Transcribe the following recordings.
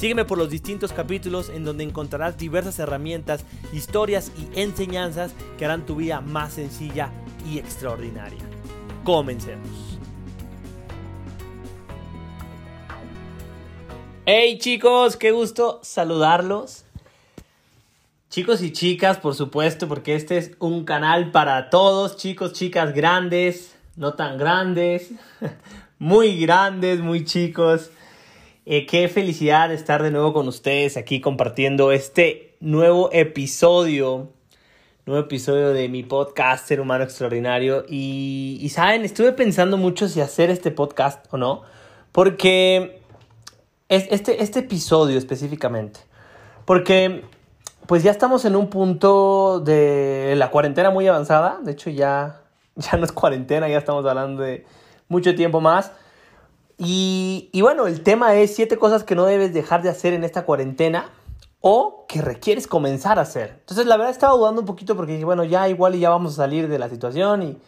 Sígueme por los distintos capítulos en donde encontrarás diversas herramientas, historias y enseñanzas que harán tu vida más sencilla y extraordinaria. Comencemos. Hey chicos, qué gusto saludarlos. Chicos y chicas, por supuesto, porque este es un canal para todos, chicos, chicas grandes, no tan grandes, muy grandes, muy chicos. Eh, qué felicidad estar de nuevo con ustedes aquí compartiendo este nuevo episodio, nuevo episodio de mi podcast Ser Humano Extraordinario. Y, saben, estuve pensando mucho si hacer este podcast o no, porque es, este, este episodio específicamente, porque pues ya estamos en un punto de la cuarentena muy avanzada, de hecho ya, ya no es cuarentena, ya estamos hablando de mucho tiempo más. Y, bueno, el tema es siete cosas que no debes dejar de hacer en esta cuarentena o que requieres comenzar a hacer. Entonces, la verdad estaba dudando un poquito porque dije, bueno, ya igual y ya vamos a salir de la situación. Y,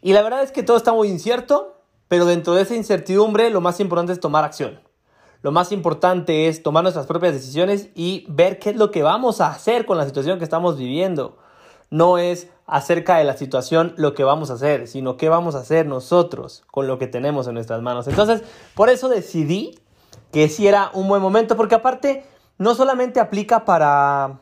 y la verdad es que todo está muy incierto, pero dentro de esa incertidumbre lo más importante es tomar acción. Lo más importante es tomar nuestras propias decisiones y ver qué es lo que vamos a hacer con la situación que estamos viviendo. No es acerca de la situación lo que vamos a hacer, sino qué vamos a hacer nosotros con lo que tenemos en nuestras manos. Entonces, por eso decidí que sí era un buen momento, porque aparte no solamente aplica para,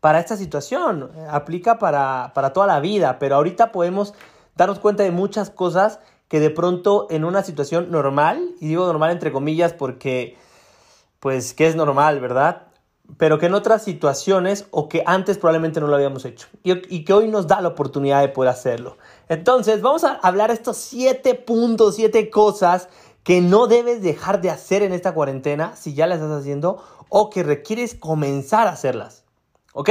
para esta situación, aplica para, para toda la vida, pero ahorita podemos darnos cuenta de muchas cosas que de pronto en una situación normal, y digo normal entre comillas porque, pues, que es normal, ¿verdad? Pero que en otras situaciones o que antes probablemente no lo habíamos hecho y, que hoy nos da la oportunidad de poder hacerlo. Entonces, vamos a hablar estos siete puntos, siete cosas que no debes dejar de hacer en esta cuarentena si ya las estás haciendo o que requieres comenzar a hacerlas. ¿Ok?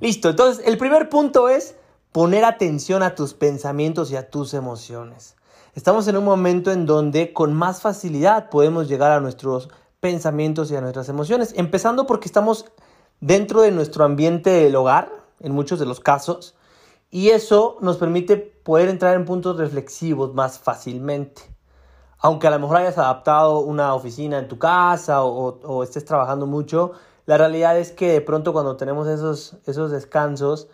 Listo, entonces el primer punto es poner atención a tus pensamientos y a tus emociones. Estamos en un momento en donde con más facilidad podemos llegar a nuestros pensamientos y a nuestras emociones. Empezando porque estamos dentro de nuestro ambiente del hogar, en muchos de los casos, y eso nos permite poder entrar en puntos reflexivos más fácilmente. Aunque a lo mejor hayas adaptado una oficina en tu casa o, estés trabajando mucho, la realidad es que de pronto cuando tenemos esos, esos descansos,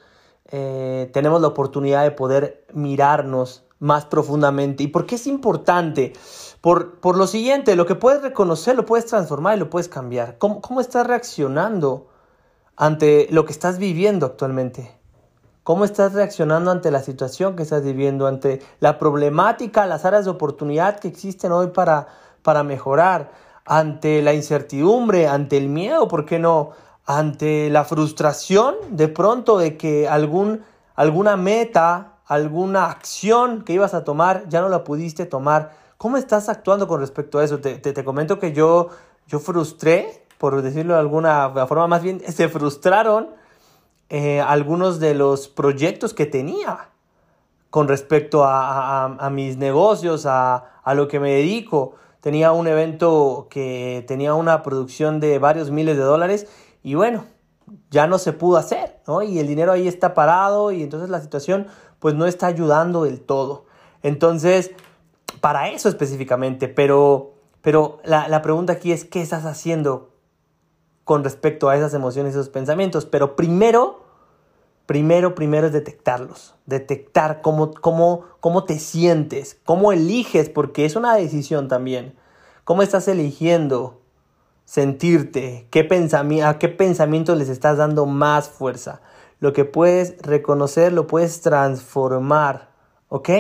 eh, tenemos la oportunidad de poder mirarnos más profundamente. ¿Y por qué es importante? Por, lo siguiente, lo que puedes reconocer lo puedes transformar y lo puedes cambiar. ¿Cómo, ¿Cómo estás reaccionando ante lo que estás viviendo actualmente? ¿Cómo estás reaccionando ante la situación que estás viviendo, ante la problemática, las áreas de oportunidad que existen hoy para, para mejorar, ante la incertidumbre, ante el miedo, ¿por qué no? Ante la frustración de pronto de que algún, alguna meta, alguna acción que ibas a tomar ya no la pudiste tomar ¿Cómo estás actuando con respecto a eso? Te, te, comento que yo, yo frustré, por decirlo de alguna forma, más bien se frustraron eh, algunos de los proyectos que tenía con respecto a, a, mis negocios, a, a, lo que me dedico. Tenía un evento que tenía una producción de varios miles de dólares y bueno, ya no se pudo hacer, ¿no? Y el dinero ahí está parado y entonces la situación pues no está ayudando del todo. Entonces, para eso específicamente, pero, pero la, pregunta aquí es, ¿qué estás haciendo con respecto a esas emociones y esos pensamientos? Pero primero, primero, primero es detectarlos, detectar cómo, cómo, cómo te sientes, cómo eliges, porque es una decisión también. ¿Cómo estás eligiendo sentirte? ¿Qué ¿A qué pensamientos les estás dando más fuerza? Lo que puedes reconocer lo puedes transformar, ¿ok?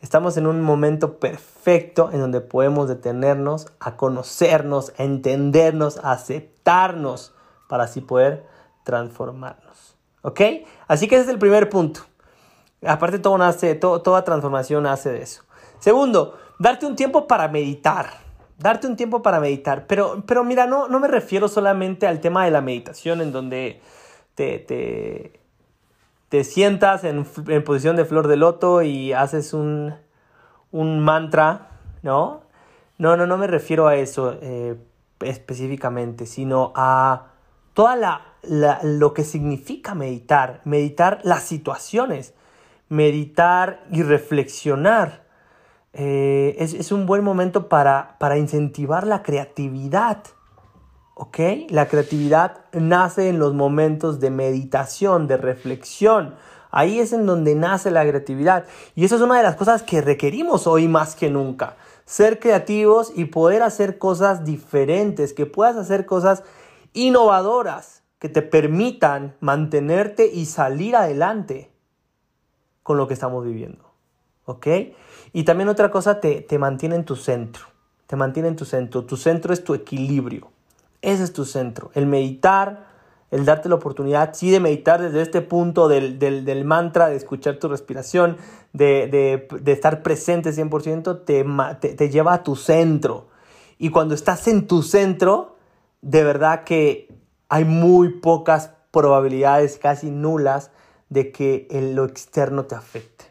Estamos en un momento perfecto en donde podemos detenernos a conocernos, a entendernos, a aceptarnos para así poder transformarnos. ¿Ok? Así que ese es el primer punto. Aparte, todo toda transformación nace de eso. Segundo, darte un tiempo para meditar. darte un tiempo para meditar. Pero, pero mira, no, no me refiero solamente al tema de la meditación en donde te, te, te sientas en, en, posición de flor de loto y haces un, un mantra, ¿no? No, no, no me refiero a eso eh, específicamente, sino a toda la, lo que significa meditar, meditar las situaciones, meditar y reflexionar. Eh, es, es, un buen momento para, para incentivar la creatividad. ¿Ok? La creatividad nace en los momentos de meditación, de reflexión. Ahí es en donde nace la creatividad. Y eso es una de las cosas que requerimos hoy más que nunca. Ser creativos y poder hacer cosas diferentes, que puedas hacer cosas innovadoras que te permitan mantenerte y salir adelante con lo que estamos viviendo. ¿Ok? Y también otra cosa te, te mantiene en tu centro. Te mantiene en tu centro. Tu centro es tu equilibrio. Ese es tu centro. El meditar, el darte la oportunidad, sí, de meditar desde este punto del, del, mantra, de escuchar tu respiración, de, de, estar presente 100%, te, te, te lleva a tu centro. Y cuando estás en tu centro, de verdad que hay muy pocas probabilidades, casi nulas, de que en lo externo te afecte.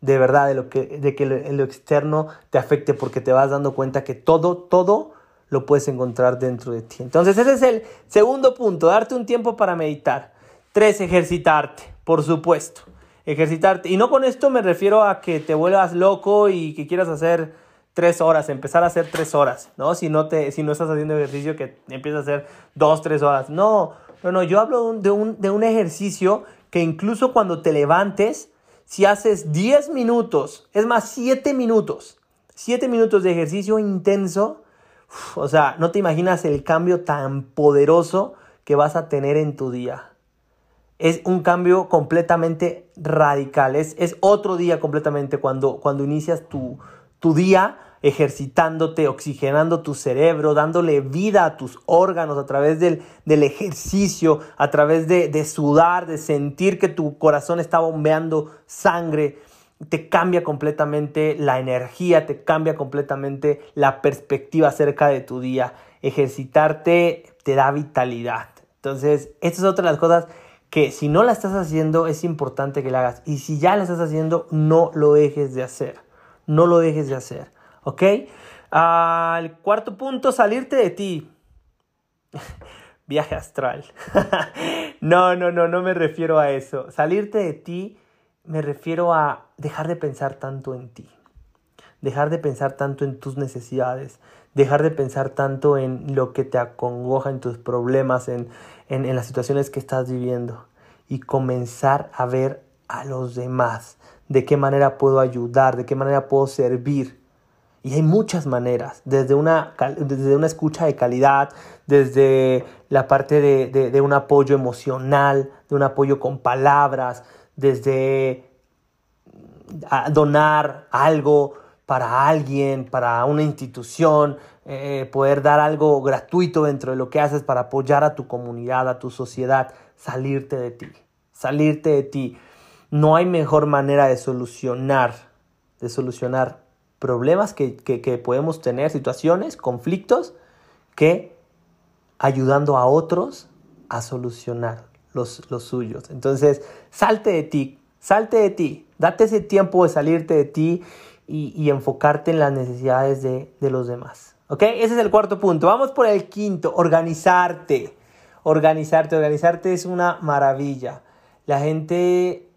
De verdad, de, lo que, de que lo, lo externo te afecte porque te vas dando cuenta que todo, todo lo puedes encontrar dentro de ti. Entonces ese es el segundo punto, darte un tiempo para meditar. Tres, ejercitarte, por supuesto. Ejercitarte. Y no con esto me refiero a que te vuelvas loco y que quieras hacer tres horas, empezar a hacer tres horas, ¿no? Si no, te, si no estás haciendo ejercicio, que empiezas a hacer dos, tres horas. No, no, no, yo hablo de un, de un ejercicio que incluso cuando te levantes, si haces 10 minutos, es más, 7 minutos, 7 minutos de ejercicio intenso, o sea, no te imaginas el cambio tan poderoso que vas a tener en tu día. Es un cambio completamente radical, es, es otro día completamente cuando, cuando inicias tu, tu día ejercitándote, oxigenando tu cerebro, dándole vida a tus órganos a través del, ejercicio, a través de, de, sudar, de sentir que tu corazón está bombeando sangre. Te cambia completamente la energía, te cambia completamente la perspectiva acerca de tu día. Ejercitarte te da vitalidad. Entonces, esta es otra de las cosas que si no la estás haciendo es importante que la hagas. Y si ya la estás haciendo, no lo dejes de hacer no lo dejes de hacer. ¿Ok? Al cuarto punto, salirte de ti. Viaje astral. no, no, no, no me refiero a eso. Salirte de ti me refiero a dejar de pensar tanto en ti. Dejar de pensar tanto en tus necesidades. Dejar de pensar tanto en lo que te acongoja, en tus problemas, en, en, en las situaciones que estás viviendo. Y comenzar a ver a los demás de qué manera puedo ayudar, de qué manera puedo servir. Y hay muchas maneras, desde una, desde una escucha de calidad, desde la parte de, de, un apoyo emocional, de un apoyo con palabras, desde donar algo para alguien, para una institución, eh, poder dar algo gratuito dentro de lo que haces para apoyar a tu comunidad, a tu sociedad, salirte de ti, salirte de ti. No hay mejor manera de solucionar, de solucionar problemas que, podemos tener, situaciones, conflictos, que ayudando a otros a solucionar los, suyos. Entonces, salte de ti, salte de ti, date ese tiempo de salirte de ti y, enfocarte en las necesidades de, los demás. ¿Ok? Ese es el cuarto punto. Vamos por el quinto, organizarte. Organizarte, organizarte es una maravilla. La gente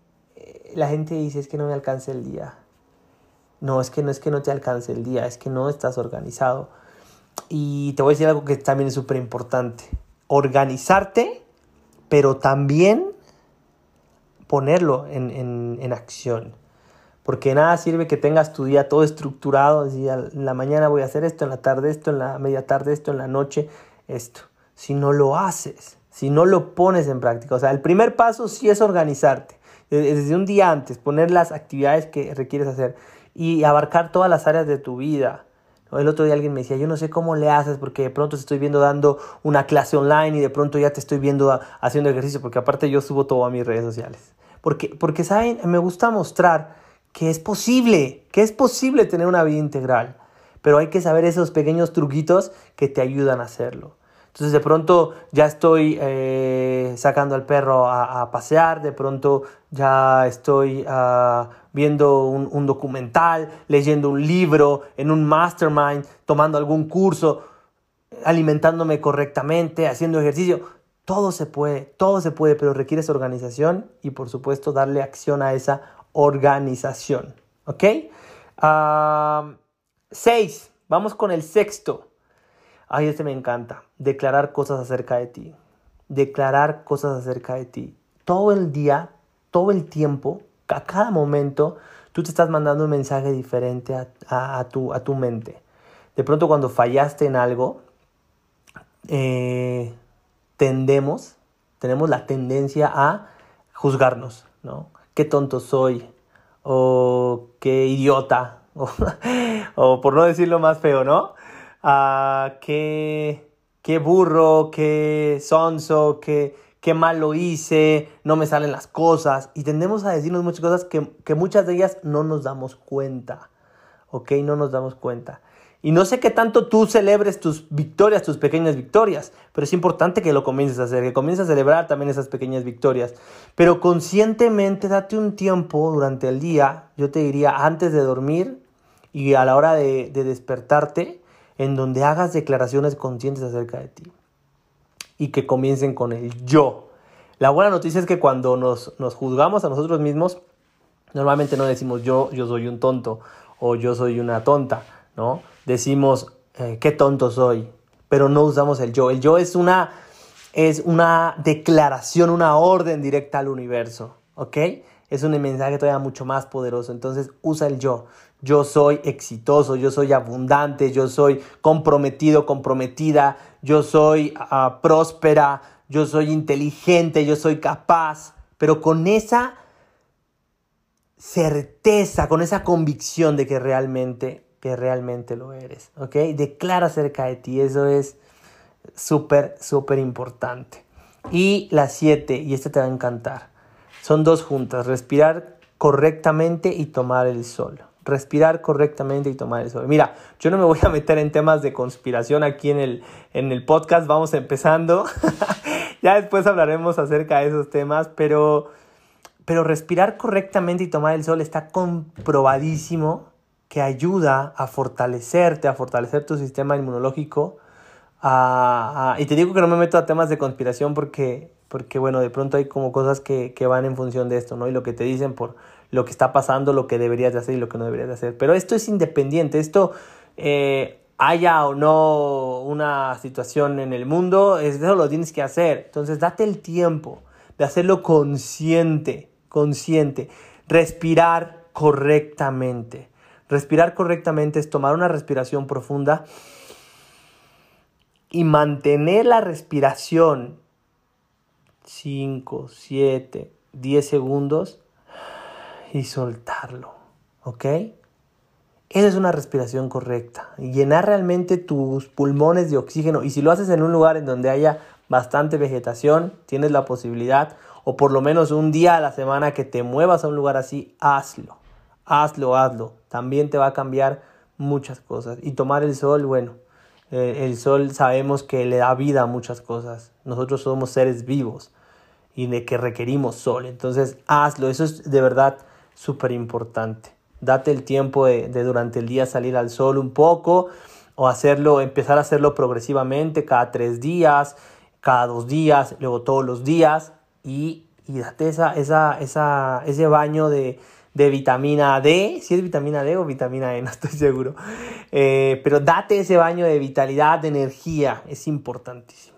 la gente dice es que no me alcance el día. No, es que no es que no te alcance el día, es que no estás organizado. Y te voy a decir algo que también es súper importante. Organizarte, pero también ponerlo en, en, acción. Porque nada sirve que tengas tu día todo estructurado, en la mañana voy a hacer esto, en la tarde esto, en la media tarde esto, en la noche esto. Si no lo haces, si no lo pones en práctica. O sea, el primer paso sí es organizarte desde un día antes, poner las actividades que requieres hacer y abarcar todas las áreas de tu vida. El otro día alguien me decía, yo no sé cómo le haces porque de pronto te estoy viendo dando una clase online y de pronto ya te estoy viendo haciendo ejercicio, porque aparte yo subo todo a mis redes sociales. Porque, porque saben, me gusta mostrar que es posible, que es posible tener una vida integral. pero hay que saber esos pequeños truquitos que te ayudan a hacerlo. Entonces de pronto ya estoy eh, sacando al perro a, pasear, de pronto ya estoy ah, viendo un, documental, leyendo un libro, en un mastermind, tomando algún curso, alimentándome correctamente, haciendo ejercicio. Todo se puede, todo se puede, pero requiere esa organización y por supuesto darle acción a esa organización. ¿Ok? Ah, seis, vamos con el sexto. Ay, este me encanta. Declarar cosas acerca de ti. Declarar cosas acerca de ti. Todo el día, todo el tiempo, a cada momento, tú te estás mandando un mensaje diferente a, tu, a tu mente. De pronto cuando fallaste en algo, eh, tendemos, tenemos la tendencia a juzgarnos, ¿no? Qué tonto soy, o qué idiota, o, por no decirlo más feo, ¿no? Ah, qué, qué burro, qué sonso, qué, qué mal lo hice, no me salen las cosas. Y tendemos a decirnos muchas cosas que, que muchas de ellas no nos damos cuenta, ¿ok? No nos damos cuenta. Y no sé qué tanto tú celebres tus victorias, tus pequeñas victorias, pero es importante que lo comiences a hacer, que comiences a celebrar también esas pequeñas victorias. Pero conscientemente date un tiempo durante el día, yo te diría antes de dormir y a la hora de, despertarte, en donde hagas declaraciones conscientes acerca de ti. Y que comiencen con el yo. La buena noticia es que cuando nos, nos juzgamos a nosotros mismos, normalmente no decimos yo, yo soy un tonto o yo soy una tonta, ¿no? decimos, eh, qué tonto soy, pero no usamos el yo. El yo es una, es una declaración, una orden directa al universo, ¿ok? Es un mensaje todavía mucho más poderoso. Entonces usa el yo. Yo soy exitoso, yo soy abundante, yo soy comprometido, comprometida, yo soy ah, próspera, yo soy inteligente, yo soy capaz, pero con esa certeza, con esa convicción de que realmente que realmente lo eres, ¿ok? Declara acerca de ti, eso es súper, súper importante. Y la siete, y esta te va a encantar, son dos juntas, respirar correctamente y tomar el sol. Respirar correctamente y tomar el sol. Mira, yo no me voy a meter en temas de conspiración aquí en el, en el podcast, vamos empezando. ya después hablaremos acerca de esos temas, pero, pero respirar correctamente y tomar el sol está comprobadísimo que ayuda a fortalecerte, a fortalecer tu sistema inmunológico. y te digo que no me meto a temas de conspiración porque, porque bueno, de pronto hay como cosas que, van en función de esto, ¿no? Y lo que te dicen por lo que está pasando, lo que deberías de hacer y lo que no deberías de hacer. Pero esto es independiente, esto... Eh, haya o no una situación en el mundo, eso lo tienes que hacer. Entonces, date el tiempo de hacerlo consciente, consciente, respirar correctamente. Respirar correctamente es tomar una respiración profunda y mantener la respiración 5, 7, 10 segundos y soltarlo. ¿Ok? Esa es una respiración correcta. Llenar realmente tus pulmones de oxígeno. Y si lo haces en un lugar en donde haya bastante vegetación, tienes la posibilidad, o por lo menos un día a la semana que te muevas a un lugar así, hazlo hazlo, hazlo. También te va a cambiar muchas cosas. Y tomar el sol, bueno, eh, el sol sabemos que le da vida a muchas cosas. Nosotros somos seres vivos y de que requerimos sol. Entonces, hazlo. Eso es de verdad súper importante. Date el tiempo de, de, durante el día salir al sol un poco o hacerlo, empezar a hacerlo progresivamente cada tres días, cada dos días, luego todos los días y, date esa, esa, esa, ese baño de, de vitamina D, si es vitamina D o vitamina E, no estoy seguro. Eh, pero date ese baño de vitalidad, de energía, es importantísimo.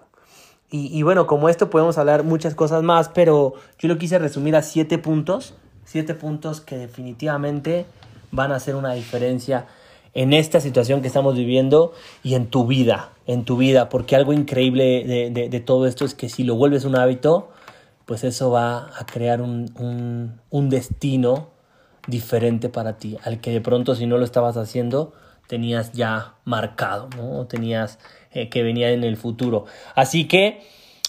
Y, bueno, como esto podemos hablar muchas cosas más, pero yo lo quise resumir a siete puntos, siete puntos que definitivamente van a hacer una diferencia en esta situación que estamos viviendo y en tu vida, en tu vida, porque algo increíble de, todo esto es que si lo vuelves un hábito, pues eso va a crear un, un destino diferente para ti, al que de pronto si no lo estabas haciendo tenías ya marcado, ¿no? Tenías eh, que venía en el futuro. Así que,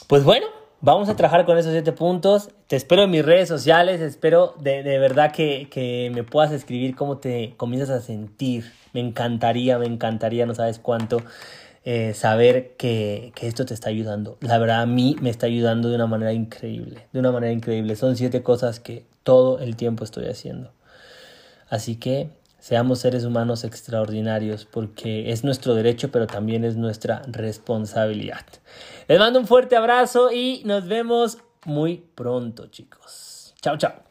pues bueno, vamos a trabajar con esos siete puntos. Te espero en mis redes sociales, espero de, de verdad que, que me puedas escribir cómo te comienzas a sentir Me encantaría, me encantaría, no sabes cuánto, eh, saber que, que, esto te está ayudando. La verdad a mí me está ayudando de una manera increíble, de una manera increíble. Son siete cosas que todo el tiempo estoy haciendo. Así que seamos seres humanos extraordinarios porque es nuestro derecho, pero también es nuestra responsabilidad. Les mando un fuerte abrazo y nos vemos muy pronto, chicos. Chao, chao.